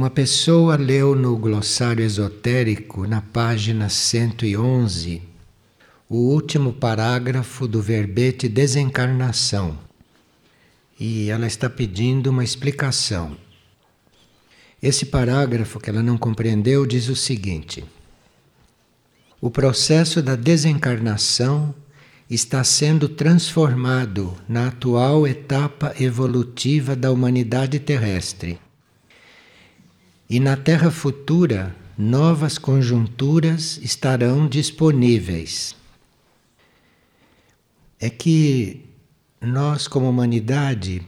Uma pessoa leu no glossário esotérico, na página 111, o último parágrafo do verbete desencarnação. E ela está pedindo uma explicação. Esse parágrafo que ela não compreendeu diz o seguinte: O processo da desencarnação está sendo transformado na atual etapa evolutiva da humanidade terrestre e na Terra futura, novas conjunturas estarão disponíveis. É que nós, como humanidade,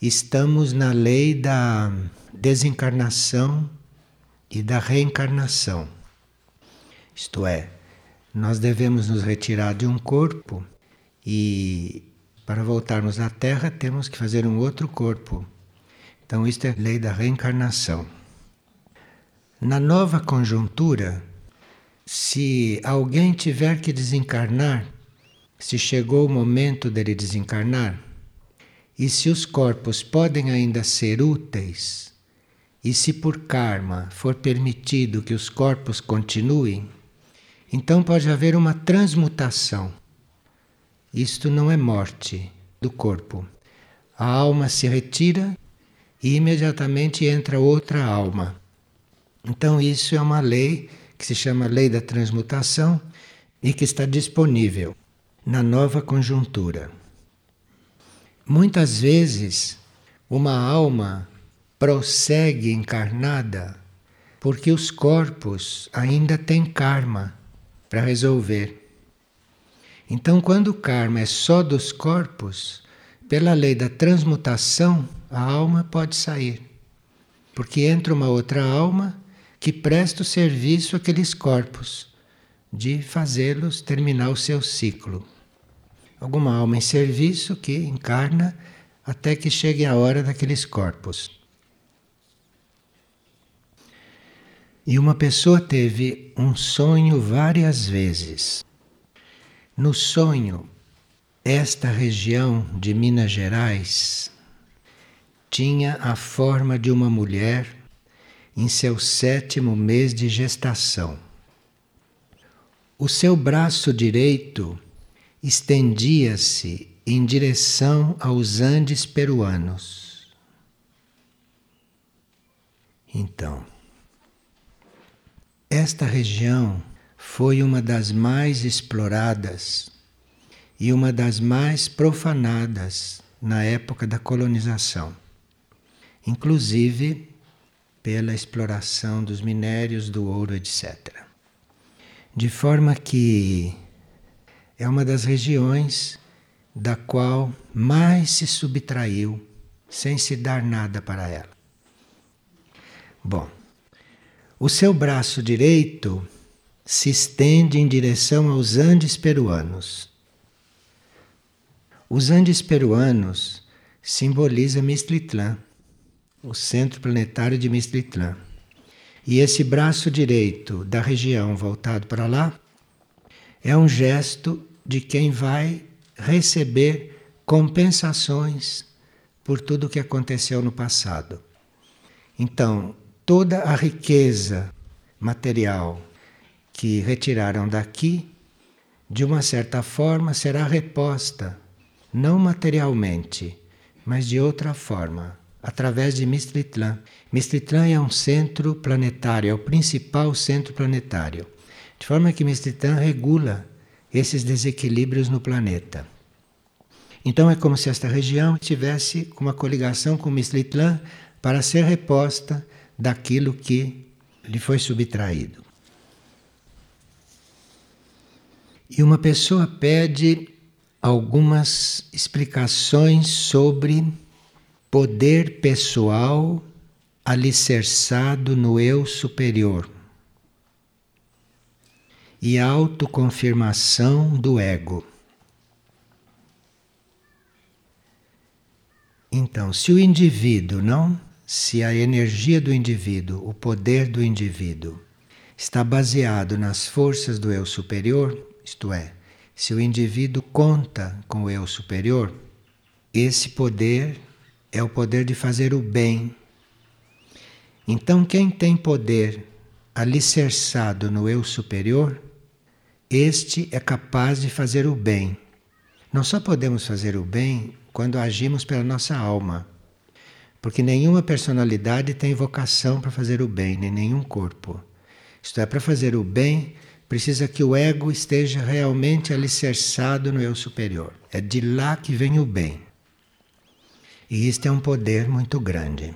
estamos na lei da desencarnação e da reencarnação. Isto é, nós devemos nos retirar de um corpo e, para voltarmos à Terra, temos que fazer um outro corpo. Então, isto é lei da reencarnação. Na nova conjuntura, se alguém tiver que desencarnar, se chegou o momento dele desencarnar, e se os corpos podem ainda ser úteis, e se por karma for permitido que os corpos continuem, então pode haver uma transmutação. Isto não é morte do corpo. A alma se retira e imediatamente entra outra alma. Então, isso é uma lei que se chama Lei da Transmutação e que está disponível na nova conjuntura. Muitas vezes, uma alma prossegue encarnada porque os corpos ainda têm karma para resolver. Então, quando o karma é só dos corpos, pela lei da transmutação, a alma pode sair. Porque entra uma outra alma que presta o serviço àqueles corpos, de fazê-los terminar o seu ciclo. Alguma alma em serviço que encarna até que chegue a hora daqueles corpos. E uma pessoa teve um sonho várias vezes. No sonho, esta região de Minas Gerais tinha a forma de uma mulher em seu sétimo mês de gestação. O seu braço direito estendia-se em direção aos Andes peruanos. Então, esta região foi uma das mais exploradas e uma das mais profanadas na época da colonização. Inclusive, pela exploração dos minérios, do ouro, etc. De forma que é uma das regiões da qual mais se subtraiu sem se dar nada para ela. Bom, o seu braço direito se estende em direção aos Andes peruanos. Os Andes peruanos simbolizam Mistlitlã o centro planetário de Mistritlan. E esse braço direito da região voltado para lá é um gesto de quem vai receber compensações por tudo o que aconteceu no passado. Então, toda a riqueza material que retiraram daqui, de uma certa forma, será reposta, não materialmente, mas de outra forma através de Mistritlan. Mistritlan é um centro planetário, é o principal centro planetário. De forma que Mistritlan regula esses desequilíbrios no planeta. Então é como se esta região tivesse uma coligação com Mistritlan para ser reposta daquilo que lhe foi subtraído. E uma pessoa pede algumas explicações sobre poder pessoal alicerçado no eu superior e autoconfirmação do ego. Então, se o indivíduo não, se a energia do indivíduo, o poder do indivíduo, está baseado nas forças do eu superior, isto é, se o indivíduo conta com o eu superior, esse poder é o poder de fazer o bem. Então, quem tem poder alicerçado no eu superior, este é capaz de fazer o bem. Nós só podemos fazer o bem quando agimos pela nossa alma. Porque nenhuma personalidade tem vocação para fazer o bem, nem nenhum corpo. Isto é, para fazer o bem, precisa que o ego esteja realmente alicerçado no eu superior. É de lá que vem o bem. E isto é um poder muito grande,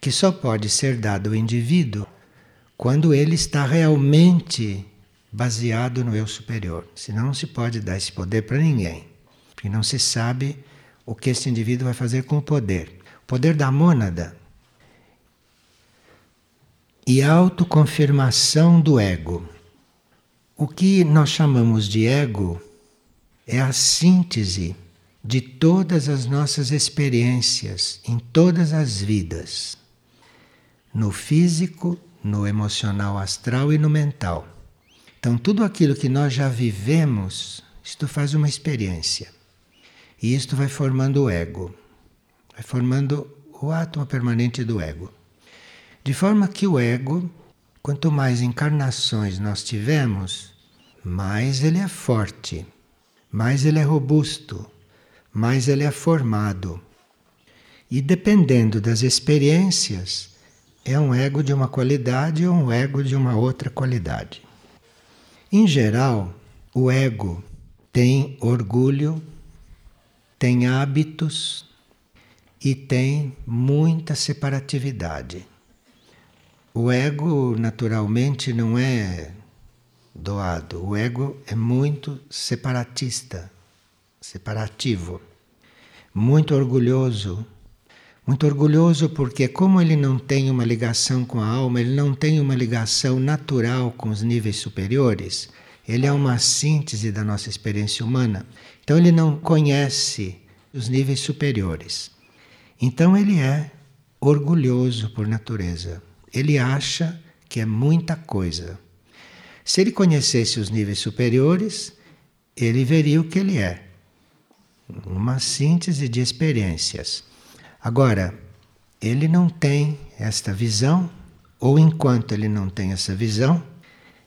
que só pode ser dado ao indivíduo quando ele está realmente baseado no eu superior. Senão não se pode dar esse poder para ninguém, porque não se sabe o que esse indivíduo vai fazer com o poder. O poder da mônada e a autoconfirmação do ego. O que nós chamamos de ego é a síntese de todas as nossas experiências em todas as vidas, no físico, no emocional astral e no mental. Então, tudo aquilo que nós já vivemos, isto faz uma experiência. E isto vai formando o ego, vai formando o átomo permanente do ego. De forma que o ego, quanto mais encarnações nós tivermos, mais ele é forte, mais ele é robusto, mais ele é formado. E dependendo das experiências, é um ego de uma qualidade ou um ego de uma outra qualidade. Em geral, o ego tem orgulho, tem hábitos e tem muita separatividade. O ego, naturalmente, não é doado, o ego é muito separatista, separativo, muito orgulhoso, muito orgulhoso porque, como ele não tem uma ligação com a alma, ele não tem uma ligação natural com os níveis superiores, ele é uma síntese da nossa experiência humana. Então, ele não conhece os níveis superiores. Então, ele é orgulhoso por natureza. Ele acha que é muita coisa. Se ele conhecesse os níveis superiores, ele veria o que ele é uma síntese de experiências. Agora, ele não tem esta visão, ou enquanto ele não tem essa visão,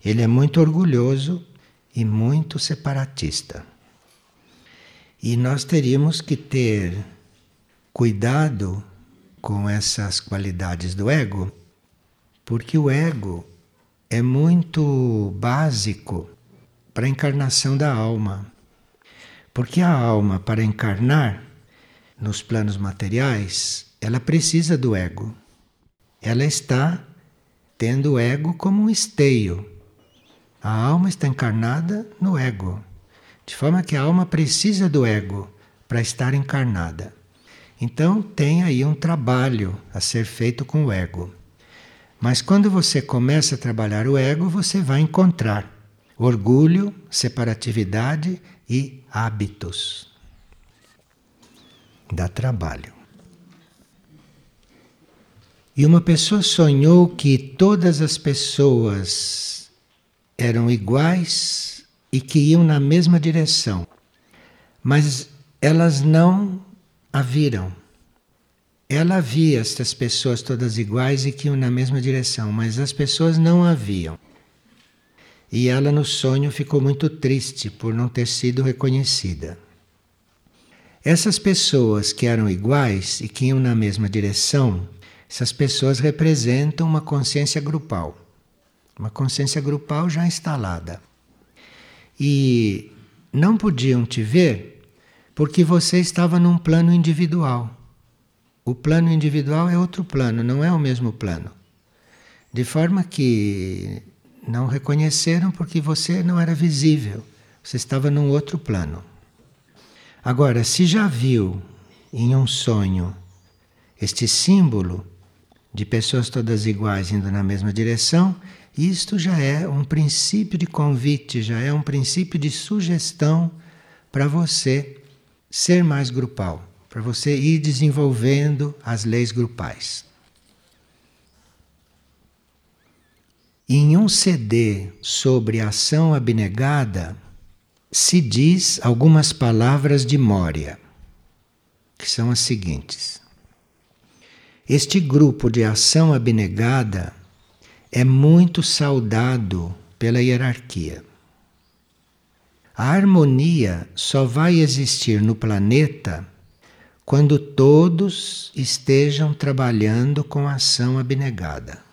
ele é muito orgulhoso e muito separatista. E nós teríamos que ter cuidado com essas qualidades do ego, porque o ego é muito básico para a encarnação da alma. Porque a alma, para encarnar, nos planos materiais, ela precisa do ego. Ela está tendo o ego como um esteio. A alma está encarnada no ego, de forma que a alma precisa do ego para estar encarnada. Então tem aí um trabalho a ser feito com o ego. Mas quando você começa a trabalhar o ego, você vai encontrar orgulho, separatividade e hábitos dá trabalho. E uma pessoa sonhou que todas as pessoas eram iguais e que iam na mesma direção, mas elas não a viram. Ela via estas pessoas todas iguais e que iam na mesma direção, mas as pessoas não a viam. E ela no sonho ficou muito triste por não ter sido reconhecida. Essas pessoas que eram iguais e que iam na mesma direção, essas pessoas representam uma consciência grupal. Uma consciência grupal já instalada. E não podiam te ver porque você estava num plano individual. O plano individual é outro plano, não é o mesmo plano. De forma que não reconheceram porque você não era visível, você estava num outro plano. Agora, se já viu em um sonho este símbolo de pessoas todas iguais indo na mesma direção, isto já é um princípio de convite, já é um princípio de sugestão para você ser mais grupal, para você ir desenvolvendo as leis grupais. Em um CD sobre ação abnegada, se diz algumas palavras de Mória, que são as seguintes: Este grupo de ação abnegada é muito saudado pela hierarquia. A harmonia só vai existir no planeta quando todos estejam trabalhando com ação abnegada.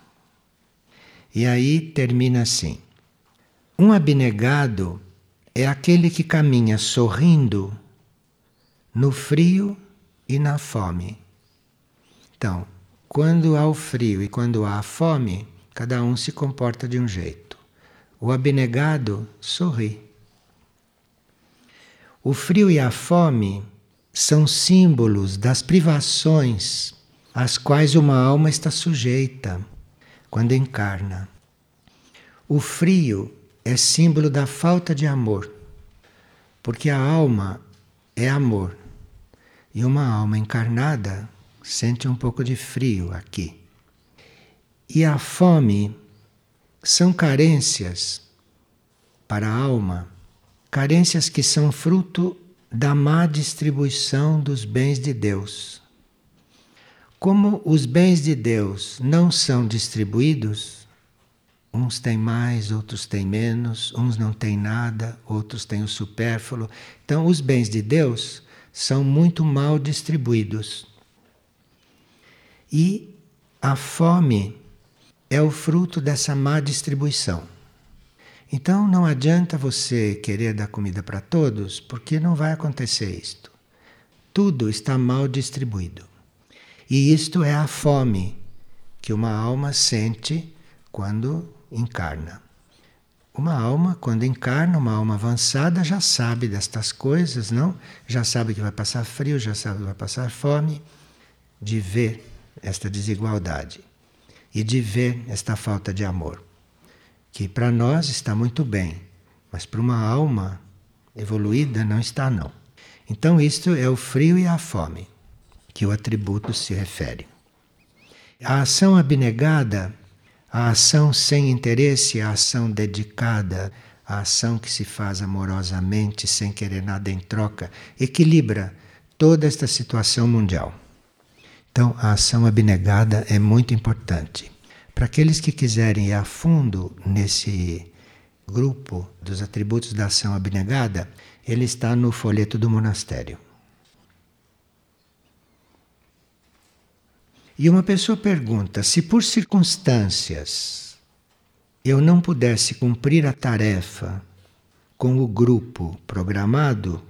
E aí termina assim: um abnegado é aquele que caminha sorrindo no frio e na fome. Então, quando há o frio e quando há a fome, cada um se comporta de um jeito. O abnegado sorri. O frio e a fome são símbolos das privações às quais uma alma está sujeita quando encarna. O frio é símbolo da falta de amor, porque a alma é amor e uma alma encarnada sente um pouco de frio aqui. E a fome são carências para a alma, carências que são fruto da má distribuição dos bens de Deus. Como os bens de Deus não são distribuídos, uns têm mais, outros têm menos, uns não têm nada, outros têm o supérfluo. Então, os bens de Deus são muito mal distribuídos. E a fome é o fruto dessa má distribuição. Então não adianta você querer dar comida para todos, porque não vai acontecer isto. Tudo está mal distribuído. E isto é a fome que uma alma sente quando encarna. Uma alma, quando encarna, uma alma avançada, já sabe destas coisas, não? Já sabe que vai passar frio, já sabe que vai passar fome, de ver esta desigualdade e de ver esta falta de amor que para nós está muito bem, mas para uma alma evoluída não está não. Então isto é o frio e a fome que o atributo se refere. A ação abnegada, a ação sem interesse, a ação dedicada, a ação que se faz amorosamente, sem querer nada em troca, equilibra toda esta situação mundial. Então, a ação abnegada é muito importante. Para aqueles que quiserem ir a fundo nesse grupo dos atributos da ação abnegada, ele está no folheto do monastério. E uma pessoa pergunta: se por circunstâncias eu não pudesse cumprir a tarefa com o grupo programado,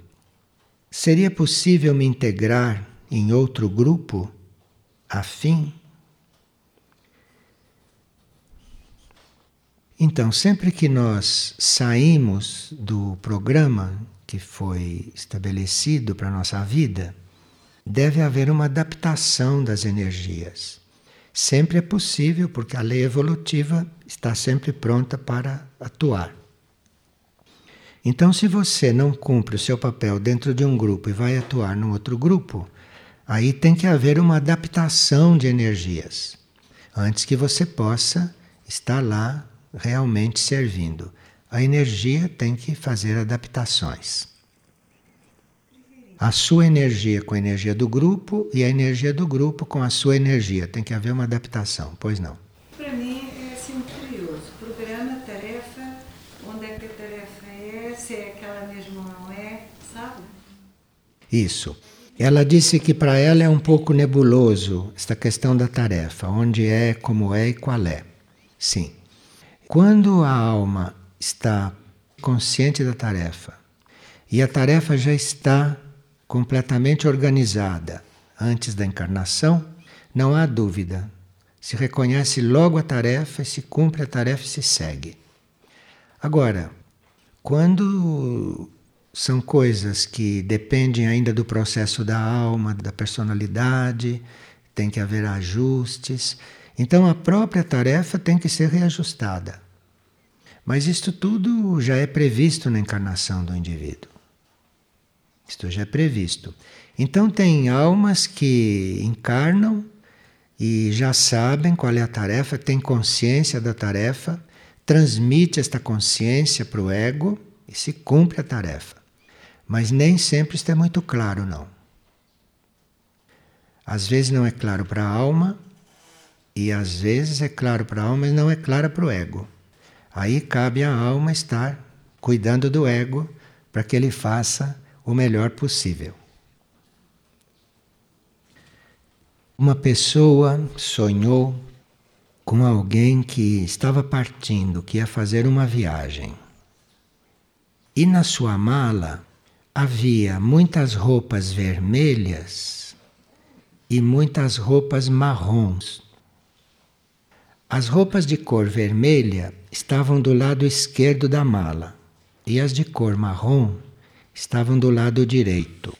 seria possível me integrar em outro grupo afim? Então, sempre que nós saímos do programa que foi estabelecido para a nossa vida, deve haver uma adaptação das energias. Sempre é possível, porque a lei evolutiva está sempre pronta para atuar. Então, se você não cumpre o seu papel dentro de um grupo e vai atuar num outro grupo, aí tem que haver uma adaptação de energias antes que você possa estar lá realmente servindo. A energia tem que fazer adaptações. A sua energia com a energia do grupo e a energia do grupo com a sua energia. Tem que haver uma adaptação, pois não? Para mim é assim curioso. Programa, tarefa, onde é que a tarefa é, se é aquela mesma ou não é, sabe? Isso. Ela disse que para ela é um pouco nebuloso esta questão da tarefa, onde é, como é e qual é. Sim. Quando a alma está consciente da tarefa e a tarefa já está completamente organizada antes da encarnação, não há dúvida. Se reconhece logo a tarefa, se cumpre a tarefa e se segue. Agora, quando são coisas que dependem ainda do processo da alma, da personalidade, tem que haver ajustes. Então a própria tarefa tem que ser reajustada. Mas isto tudo já é previsto na encarnação do indivíduo. Isto já é previsto. Então, tem almas que encarnam e já sabem qual é a tarefa, têm consciência da tarefa, transmite esta consciência para o ego e se cumpre a tarefa. Mas nem sempre isto é muito claro, não. Às vezes não é claro para a alma, e às vezes é claro para a alma, mas não é claro para o ego. Aí cabe à alma estar cuidando do ego para que ele faça o melhor possível. Uma pessoa sonhou com alguém que estava partindo, que ia fazer uma viagem. E na sua mala havia muitas roupas vermelhas e muitas roupas marrons. As roupas de cor vermelha estavam do lado esquerdo da mala e as de cor marrom estavam do lado direito.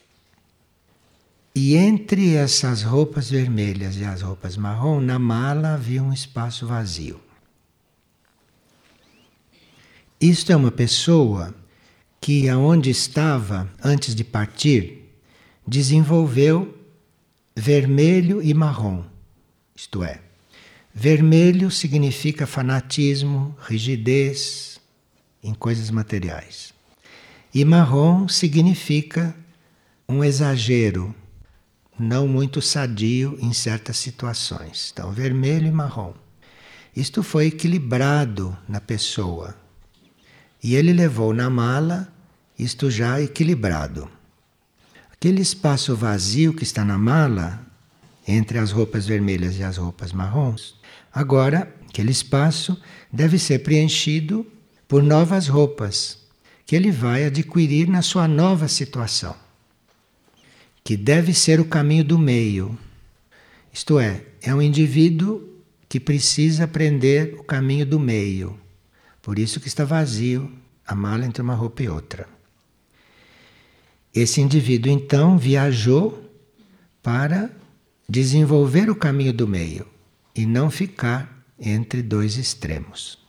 E entre essas roupas vermelhas e as roupas marrom, na mala havia um espaço vazio. Isto é uma pessoa que, aonde estava antes de partir, desenvolveu vermelho e marrom. Isto é, vermelho significa fanatismo, rigidez em coisas materiais. E marrom significa um exagero não muito sadio em certas situações. Então, vermelho e marrom. Isto foi equilibrado na pessoa. E ele levou na mala isto já equilibrado. Aquele espaço vazio que está na mala, entre as roupas vermelhas e as roupas marrons, agora aquele espaço deve ser preenchido por novas roupas que ele vai adquirir na sua nova situação que deve ser o caminho do meio. Isto é, é um indivíduo que precisa aprender o caminho do meio. Por isso que está vazio a mala entre uma roupa e outra. Esse indivíduo então viajou para desenvolver o caminho do meio e não ficar entre dois extremos.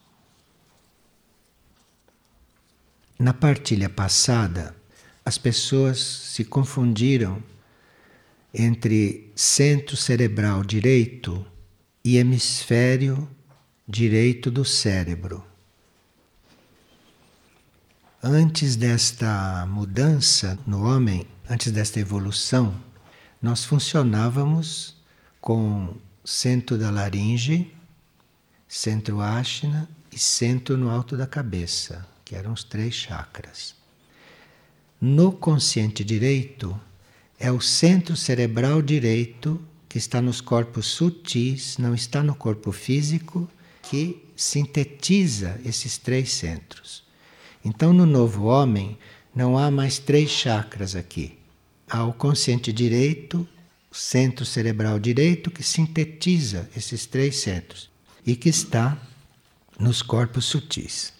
Na partilha passada, as pessoas se confundiram entre centro cerebral direito e hemisfério direito do cérebro. Antes desta mudança no homem, antes desta evolução, nós funcionávamos com centro da laringe, centro áshna e centro no alto da cabeça, que eram os três chakras. No consciente direito é o centro cerebral direito que está nos corpos sutis, não está no corpo físico, que sintetiza esses três centros. Então, no novo homem, não há mais três chakras aqui. Há o consciente direito, o centro cerebral direito, que sintetiza esses três centros e que está nos corpos sutis.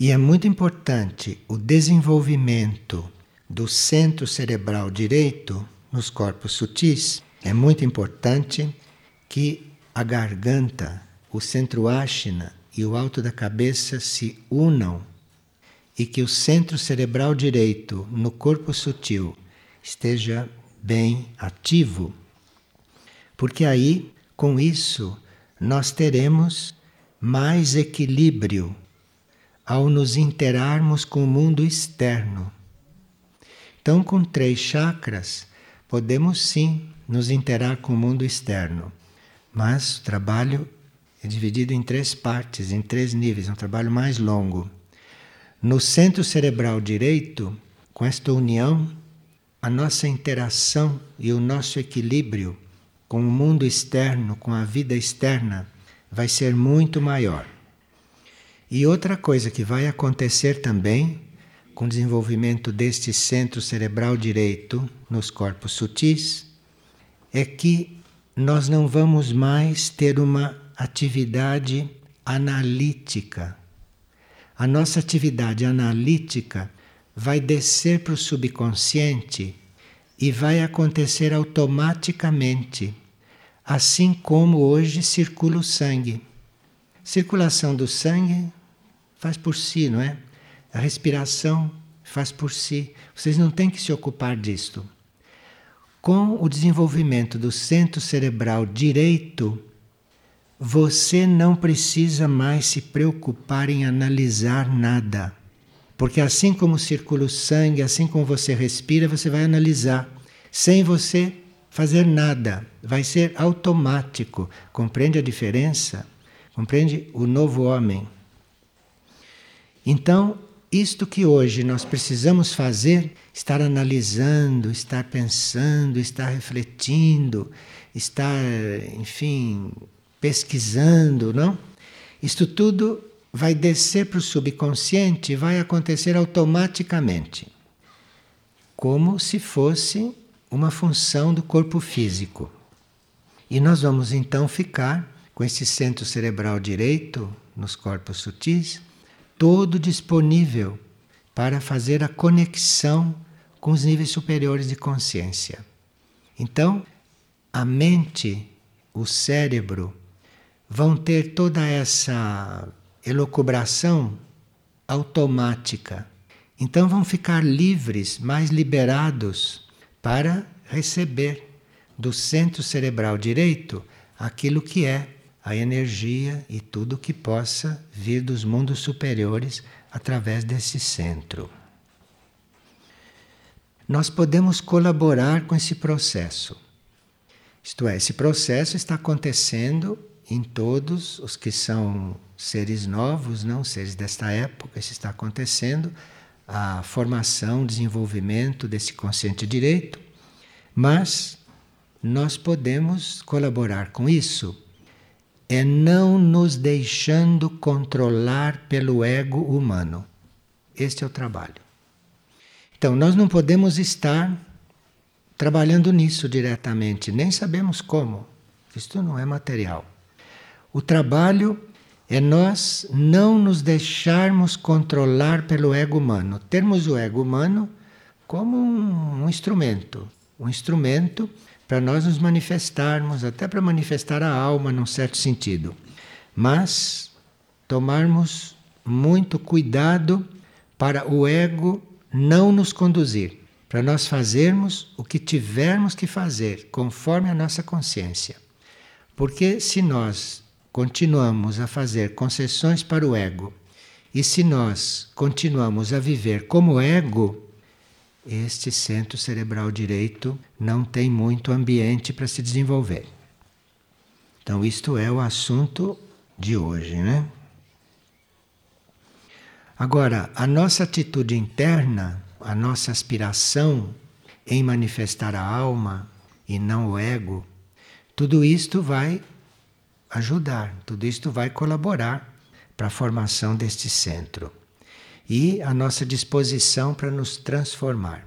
E é muito importante o desenvolvimento do centro cerebral direito nos corpos sutis. É muito importante que a garganta, o centro áshina e o alto da cabeça se unam e que o centro cerebral direito no corpo sutil esteja bem ativo. Porque aí, com isso, nós teremos mais equilíbrio ao nos interarmos com o mundo externo. Então, com três chakras, podemos sim nos interar com o mundo externo, mas o trabalho é dividido em três partes, em três níveis, é um trabalho mais longo. No centro cerebral direito, com esta união, a nossa interação e o nosso equilíbrio com o mundo externo, com a vida externa, vai ser muito maior. E outra coisa que vai acontecer também com o desenvolvimento deste centro cerebral direito nos corpos sutis é que nós não vamos mais ter uma atividade analítica. A nossa atividade analítica vai descer para o subconsciente e vai acontecer automaticamente, assim como hoje circula o sangue. Circulação do sangue faz por si, não é? A respiração faz por si. Vocês não têm que se ocupar disto. Com o desenvolvimento do centro cerebral direito, você não precisa mais se preocupar em analisar nada. Porque assim como circula o sangue, assim como você respira, você vai analisar, sem você fazer nada, vai ser automático. Compreende a diferença? Compreende o novo homem? Então, isto que hoje nós precisamos fazer, estar analisando, estar pensando, estar refletindo, estar, enfim, pesquisando, não? Isto tudo vai descer para o subconsciente e vai acontecer automaticamente, como se fosse uma função do corpo físico. E nós vamos então ficar com esse centro cerebral direito nos corpos sutis, todo disponível para fazer a conexão com os níveis superiores de consciência. Então, a mente, o cérebro, vão ter toda essa elocubração automática. Então vão ficar livres, mais liberados para receber do centro cerebral direito aquilo que é a energia e tudo que possa vir dos mundos superiores através desse centro. Nós podemos colaborar com esse processo. Isto é, esse processo está acontecendo em todos os que são seres novos, não seres desta época, isso está acontecendo, a formação, desenvolvimento desse consciente direito, mas nós podemos colaborar com isso é não nos deixando controlar pelo ego humano. Este é o trabalho. Então, nós não podemos estar trabalhando nisso diretamente, nem sabemos como. Isto não é material. O trabalho é nós não nos deixarmos controlar pelo ego humano, termos o ego humano como um, um instrumento, um instrumento para nós nos manifestarmos, até para manifestar a alma num certo sentido. Mas tomarmos muito cuidado para o ego não nos conduzir, para nós fazermos o que tivermos que fazer, conforme a nossa consciência. Porque se nós continuamos a fazer concessões para o ego, e se nós continuamos a viver como ego, este centro cerebral direito não tem muito ambiente para se desenvolver. Então, isto é o assunto de hoje, né? Agora, a nossa atitude interna, a nossa aspiração em manifestar a alma e não o ego, tudo isto vai ajudar, tudo isto vai colaborar para a formação deste centro e a nossa disposição para nos transformar.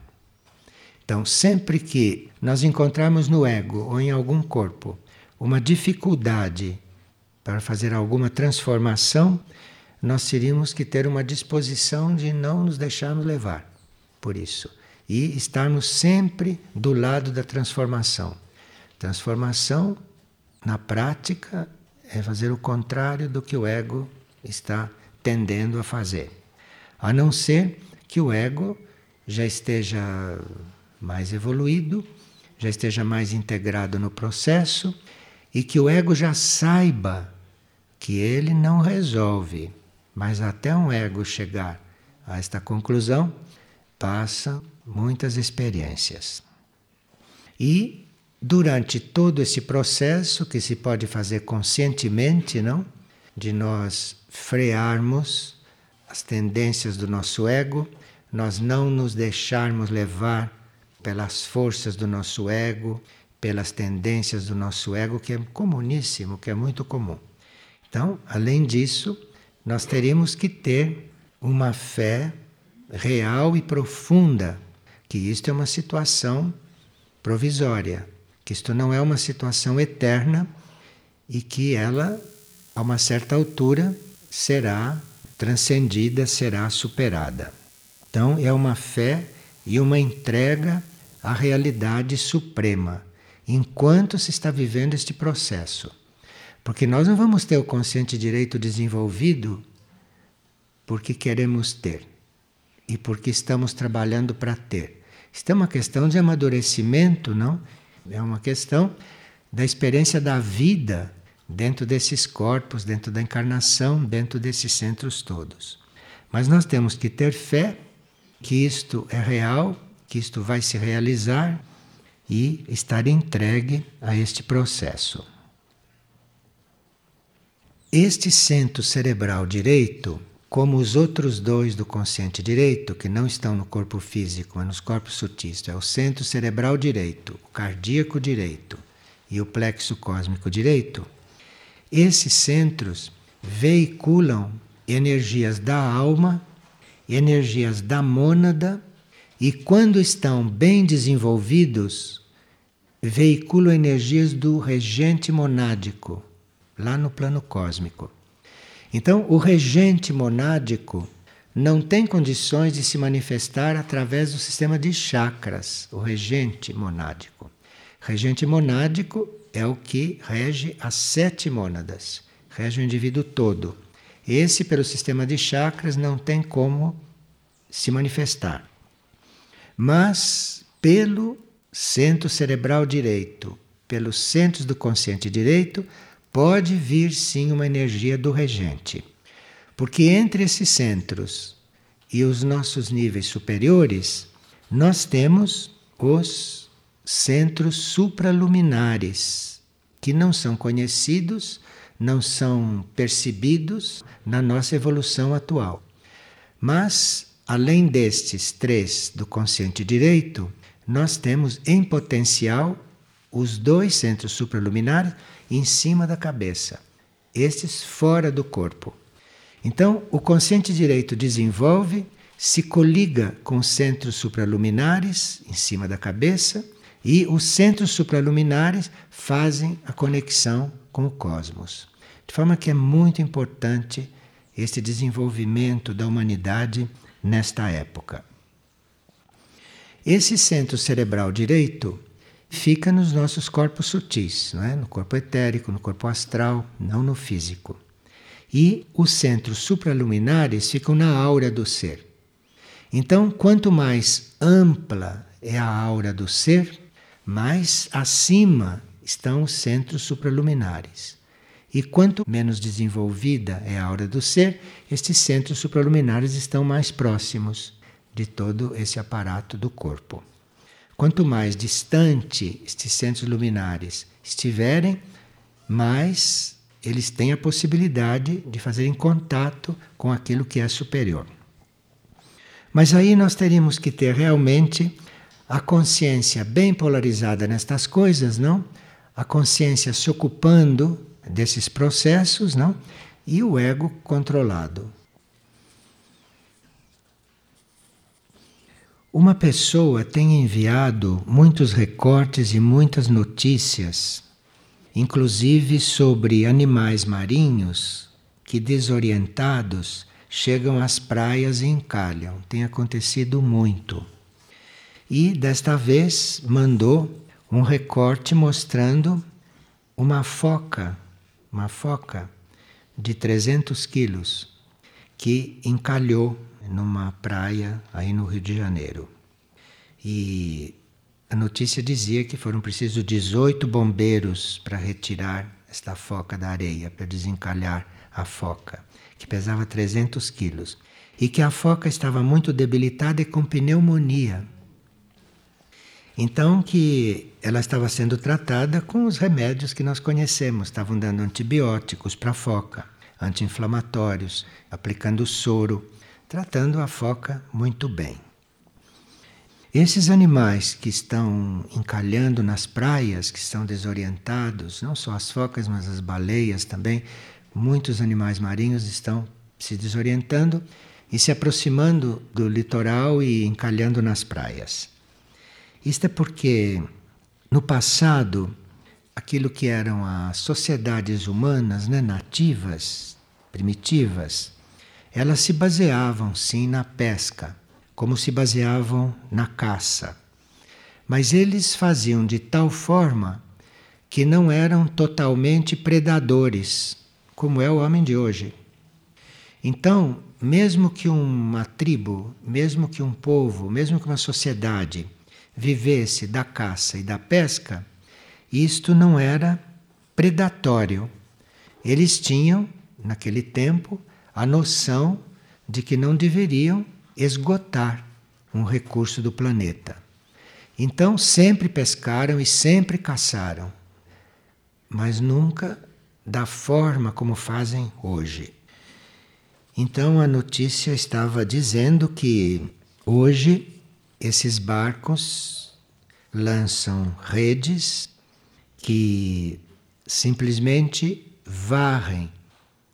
Então, sempre que nós encontrarmos no ego ou em algum corpo uma dificuldade para fazer alguma transformação, nós teríamos que ter uma disposição de não nos deixarmos levar por isso e estarmos sempre do lado da transformação. Transformação na prática, é fazer o contrário do que o ego está tendendo a fazer. A não ser que o ego já esteja mais evoluído, já esteja mais integrado no processo e que o ego já saiba que ele não resolve. Mas até um ego chegar a esta conclusão, passa muitas experiências. E durante todo esse processo que se pode fazer conscientemente, não? De nós frearmos as tendências do nosso ego, nós não nos deixarmos levar pelas forças do nosso ego, pelas tendências do nosso ego, que é comuníssimo, que é muito comum. Então, além disso, nós teríamos que ter uma fé real e profunda que isto é uma situação provisória que isto não é uma situação eterna e que ela, a uma certa altura, será transcendida, será superada. Então, é uma fé e uma entrega à realidade suprema, enquanto se está vivendo este processo. Porque nós não vamos ter o consciente direito desenvolvido porque queremos ter e porque estamos trabalhando para ter. Isto é uma questão de amadurecimento, não? É uma questão da experiência da vida dentro desses corpos, dentro da encarnação, dentro desses centros todos. Mas nós temos que ter fé que isto é real, que isto vai se realizar e estar entregue a este processo. Este centro cerebral direito, como os outros dois do consciente direito, que não estão no corpo físico, mas nos corpos sutis, é o centro cerebral direito, o cardíaco direito e o plexo cósmico direito, esses centros veiculam energias da alma, energias da mônada, e quando estão bem desenvolvidos, veiculam energias do regente monádico, lá no plano cósmico. Então, o regente monádico não tem condições de se manifestar através do sistema de chakras, o regente monádico. Regente monádico é o que rege as sete mônadas, rege o indivíduo todo. Esse, pelo sistema de chakras, não tem como se manifestar. Mas, pelo centro cerebral direito, pelos centros do consciente direito, pode vir sim uma energia do regente. Porque entre esses centros e os nossos níveis superiores, nós temos os centros supraluminares, que não são conhecidos, não são percebidos na nossa evolução atual. Mas, além destes três do consciente direito, nós temos em potencial os dois centros supraluminares em cima da cabeça, estes fora do corpo. Então, o consciente direito desenvolve, se coliga com os centros supraluminares em cima da cabeça e os centros supraluminares fazem a conexão com o cosmos. De forma que é muito importante este desenvolvimento da humanidade nesta época. Esse centro cerebral direito fica nos nossos corpos sutis, não é? no corpo etérico, no corpo astral, não no físico. E os centros supraluminares ficam na aura do ser. Então, quanto mais ampla é a aura do ser, mais acima estão os centros supraluminares. E quanto menos desenvolvida é a aura do ser, estes centros supraluminares estão mais próximos de todo esse aparato do corpo. Quanto mais distante estes centros luminares estiverem, mais eles têm a possibilidade de fazerem contato com aquilo que é superior. Mas aí nós teríamos que ter realmente a consciência bem polarizada nestas coisas, não? A consciência se ocupando desses processos, não? E o ego controlado. Uma pessoa tem enviado muitos recortes e muitas notícias, inclusive sobre animais marinhos que, desorientados, chegam às praias e encalham. Tem acontecido muito. E desta vez mandou um recorte mostrando uma foca, uma foca de 300 quilos, que encalhou numa praia aí no Rio de Janeiro. E a notícia dizia que foram precisos 18 bombeiros para retirar esta foca da areia, para desencalhar a foca, que pesava 300 quilos. E que a foca estava muito debilitada e com pneumonia. Então que ela estava sendo tratada com os remédios que nós conhecemos, estavam dando antibióticos para a foca, anti-inflamatórios, aplicando soro tratando a foca muito bem. Esses animais que estão encalhando nas praias, que estão desorientados, não só as focas, mas as baleias também, muitos animais marinhos estão se desorientando e se aproximando do litoral e encalhando nas praias. Isto é porque no passado aquilo que eram as sociedades humanas né, nativas, primitivas, elas se baseavam sim na pesca, como se baseavam na caça. Mas eles faziam de tal forma que não eram totalmente predadores, como é o homem de hoje. Então, mesmo que uma tribo, mesmo que um povo, mesmo que uma sociedade vivesse da caça e da pesca, isto não era predatório. Eles tinham, naquele tempo, a noção de que não deveriam esgotar um recurso do planeta. Então sempre pescaram e sempre caçaram, mas nunca da forma como fazem hoje. Então a notícia estava dizendo que hoje esses barcos lançam redes que simplesmente varrem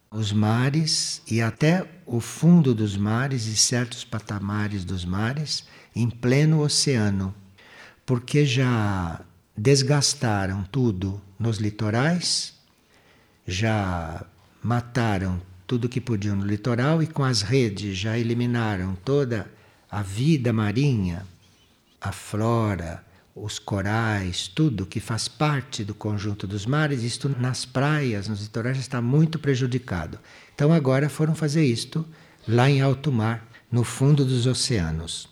os mares e até o fundo dos mares e certos patamares dos mares em pleno oceano, porque já desgastaram tudo nos litorais, já mataram tudo que podiam no litoral e com as redes já eliminaram toda a vida marinha, a flora, os corais, tudo que faz parte do conjunto dos mares, isto nas praias, nos litorais está muito prejudicado. Então agora foram fazer isto lá em alto mar, no fundo dos oceanos.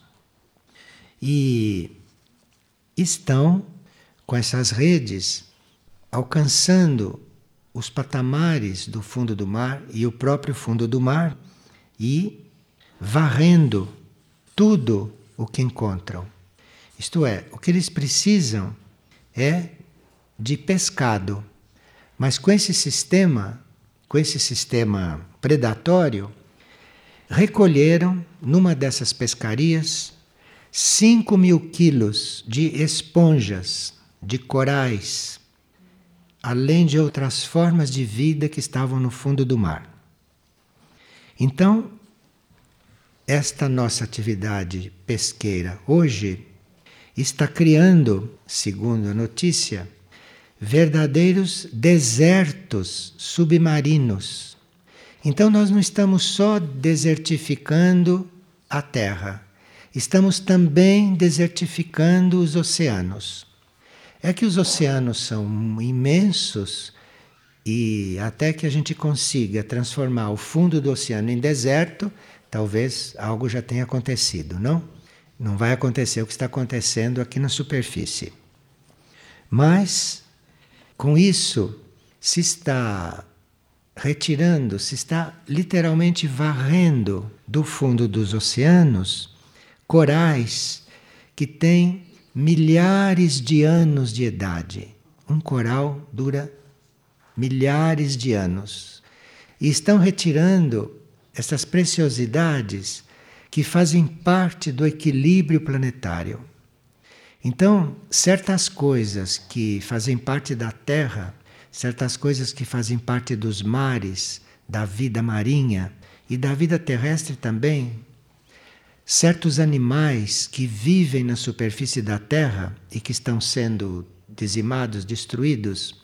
E estão com essas redes alcançando os patamares do fundo do mar e o próprio fundo do mar e varrendo tudo o que encontram. Isto é, o que eles precisam é de pescado. Mas com esse sistema, com esse sistema predatório, recolheram numa dessas pescarias 5 mil quilos de esponjas, de corais, além de outras formas de vida que estavam no fundo do mar. Então, esta nossa atividade pesqueira hoje está criando, segundo a notícia, verdadeiros desertos submarinos. Então, nós não estamos só desertificando a Terra, estamos também desertificando os oceanos. É que os oceanos são imensos e até que a gente consiga transformar o fundo do oceano em deserto, talvez algo já tenha acontecido, não? Não vai acontecer o que está acontecendo aqui na superfície. Mas, com isso, se está retirando, se está literalmente varrendo do fundo dos oceanos corais que têm milhares de anos de idade. Um coral dura milhares de anos. E estão retirando essas preciosidades que fazem parte do equilíbrio planetário. Então, certas coisas que fazem parte da Terra, certas coisas que fazem parte dos mares, da vida marinha e da vida terrestre também, certos animais que vivem na superfície da Terra e que estão sendo dizimados, destruídos,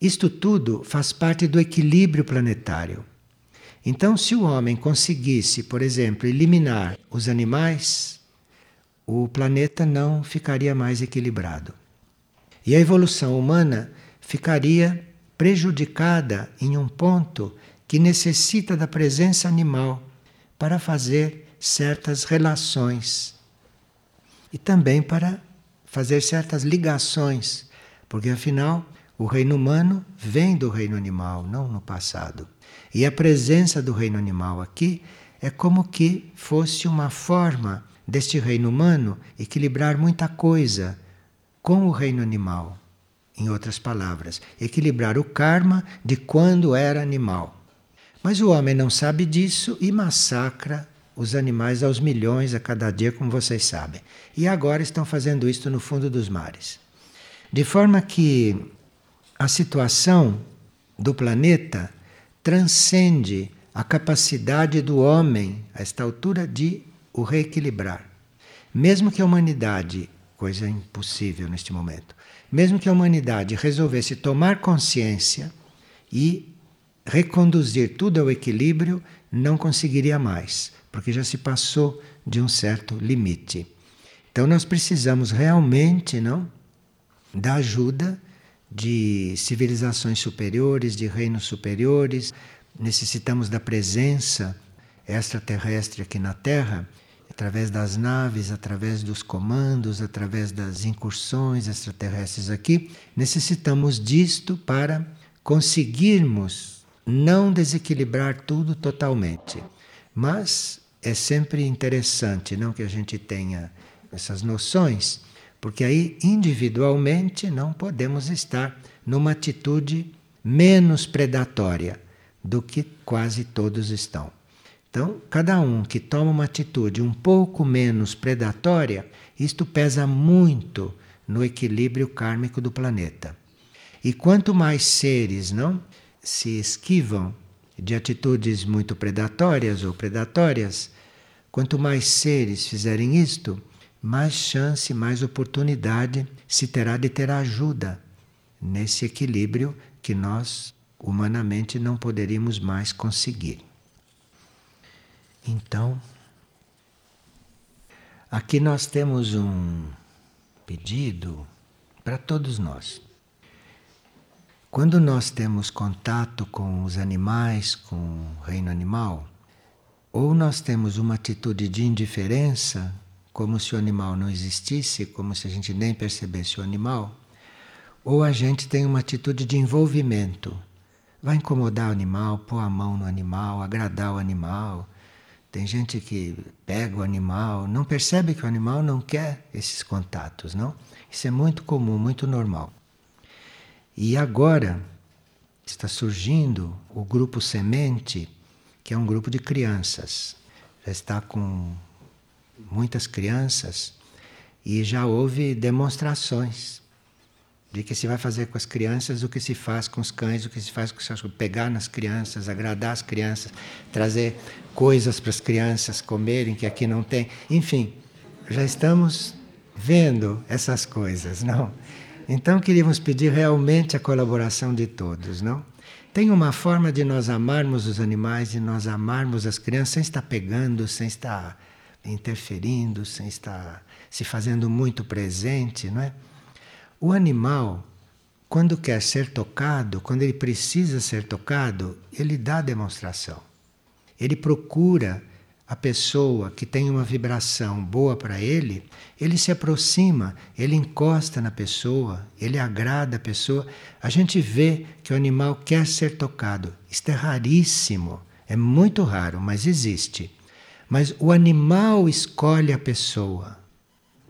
isto tudo faz parte do equilíbrio planetário. Então, se o homem conseguisse, por exemplo, eliminar os animais, o planeta não ficaria mais equilibrado. E a evolução humana ficaria prejudicada em um ponto que necessita da presença animal para fazer certas relações e também para fazer certas ligações, porque afinal o reino humano vem do reino animal, não no passado. E a presença do reino animal aqui é como que fosse uma forma deste reino humano equilibrar muita coisa com o reino animal. Em outras palavras, equilibrar o karma de quando era animal. Mas o homem não sabe disso e massacra os animais aos milhões a cada dia, como vocês sabem. E agora estão fazendo isso no fundo dos mares. De forma que a situação do planeta transcende a capacidade do homem, a esta altura, de o reequilibrar. Mesmo que a humanidade, coisa impossível neste momento, mesmo que a humanidade resolvesse tomar consciência e reconduzir tudo ao equilíbrio, não conseguiria mais porque já se passou de um certo limite. Então nós precisamos realmente, não, da ajuda de civilizações superiores, de reinos superiores. Necessitamos da presença extraterrestre aqui na Terra, através das naves, através dos comandos, através das incursões extraterrestres aqui. Necessitamos disto para conseguirmos não desequilibrar tudo totalmente, mas é sempre interessante não que a gente tenha essas noções, Porque aí, individualmente, não podemos estar numa atitude menos predatória do que quase todos estão. Então, cada um que toma uma atitude um pouco menos predatória, isto pesa muito no equilíbrio kármico do planeta. E quanto mais seres não se esquivam de atitudes muito predatórias ou predatórias, quanto mais seres fizerem isto, mais chance, mais oportunidade se terá de ter ajuda nesse equilíbrio que nós humanamente não poderíamos mais conseguir. Então, aqui nós temos um pedido para todos nós. Quando nós temos contato com os animais, com o reino animal, ou nós temos uma atitude de indiferença, como se o animal não existisse, como se a gente nem percebesse o animal, ou a gente tem uma atitude de envolvimento. Vai incomodar o animal, pôr a mão no animal, agradar o animal. Tem gente que pega o animal, não percebe que o animal não quer esses contatos, não? Isso é muito comum, muito normal. E agora está surgindo o grupo Semente, que é um grupo de crianças. Já está com muitas crianças e já houve demonstrações de que se vai fazer com as crianças o que se faz com os cães, o que se faz com os cães, pegar nas crianças, agradar as crianças, trazer coisas para as crianças comerem que aqui não tem. Enfim, já estamos vendo essas coisas, não? Então queríamos pedir realmente a colaboração de todos, não? Tem uma forma de nós amarmos os animais e nós amarmos as crianças sem estar pegando, sem estar interferindo, sem estar se fazendo muito presente, não é? O animal, quando quer ser tocado, quando ele precisa ser tocado, ele dá demonstração. Ele procura a pessoa que tem uma vibração boa para ele, ele se aproxima, ele encosta na pessoa, ele agrada a pessoa. A gente vê que o animal quer ser tocado. Isto é raríssimo, é muito raro, mas existe. Mas o animal escolhe a pessoa.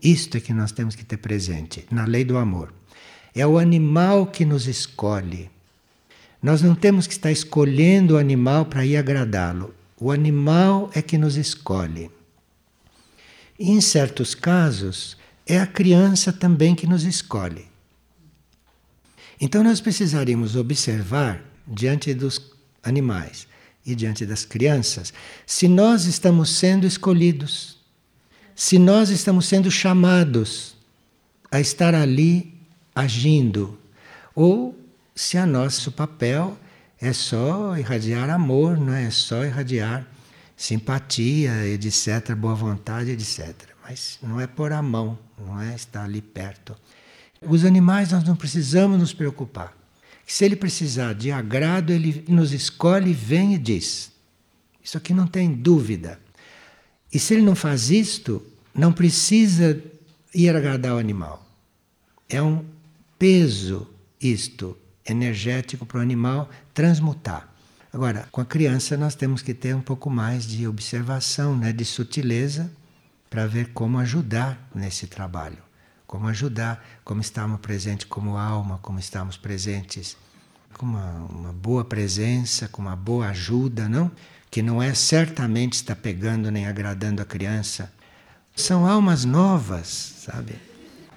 Isto é que nós temos que ter presente na lei do amor. É o animal que nos escolhe. Nós não temos que estar escolhendo o animal para ir agradá-lo. O animal é que nos escolhe. E em certos casos, é a criança também que nos escolhe. Então nós precisaríamos observar diante dos animais e diante das crianças se nós estamos sendo escolhidos se nós estamos sendo chamados a estar ali agindo, ou se a nosso papel é só irradiar amor, não é? é só irradiar simpatia, etc., boa vontade, etc. Mas não é por a mão, não é estar ali perto. Os animais nós não precisamos nos preocupar. Se ele precisar de agrado, ele nos escolhe, vem e diz. Isso aqui não tem dúvida. E se ele não faz isto, não precisa ir agradar o animal. É um peso isto energético para o animal transmutar. Agora, com a criança nós temos que ter um pouco mais de observação, né, de sutileza, para ver como ajudar nesse trabalho. Como ajudar, como estamos presentes como alma, como estamos presentes com uma, uma boa presença, com uma boa ajuda, não? que não é certamente estar pegando nem agradando a criança. São almas novas, sabe?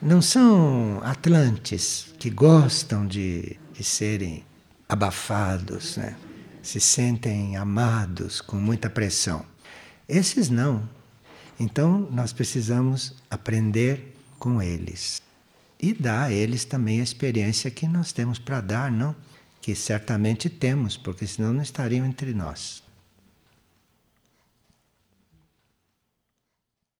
Não são atlantes que gostam de, de serem abafados, né? se sentem amados com muita pressão. Esses não. Então nós precisamos aprender com eles e dar a eles também a experiência que nós temos para dar, não? Que certamente temos, porque senão não estariam entre nós.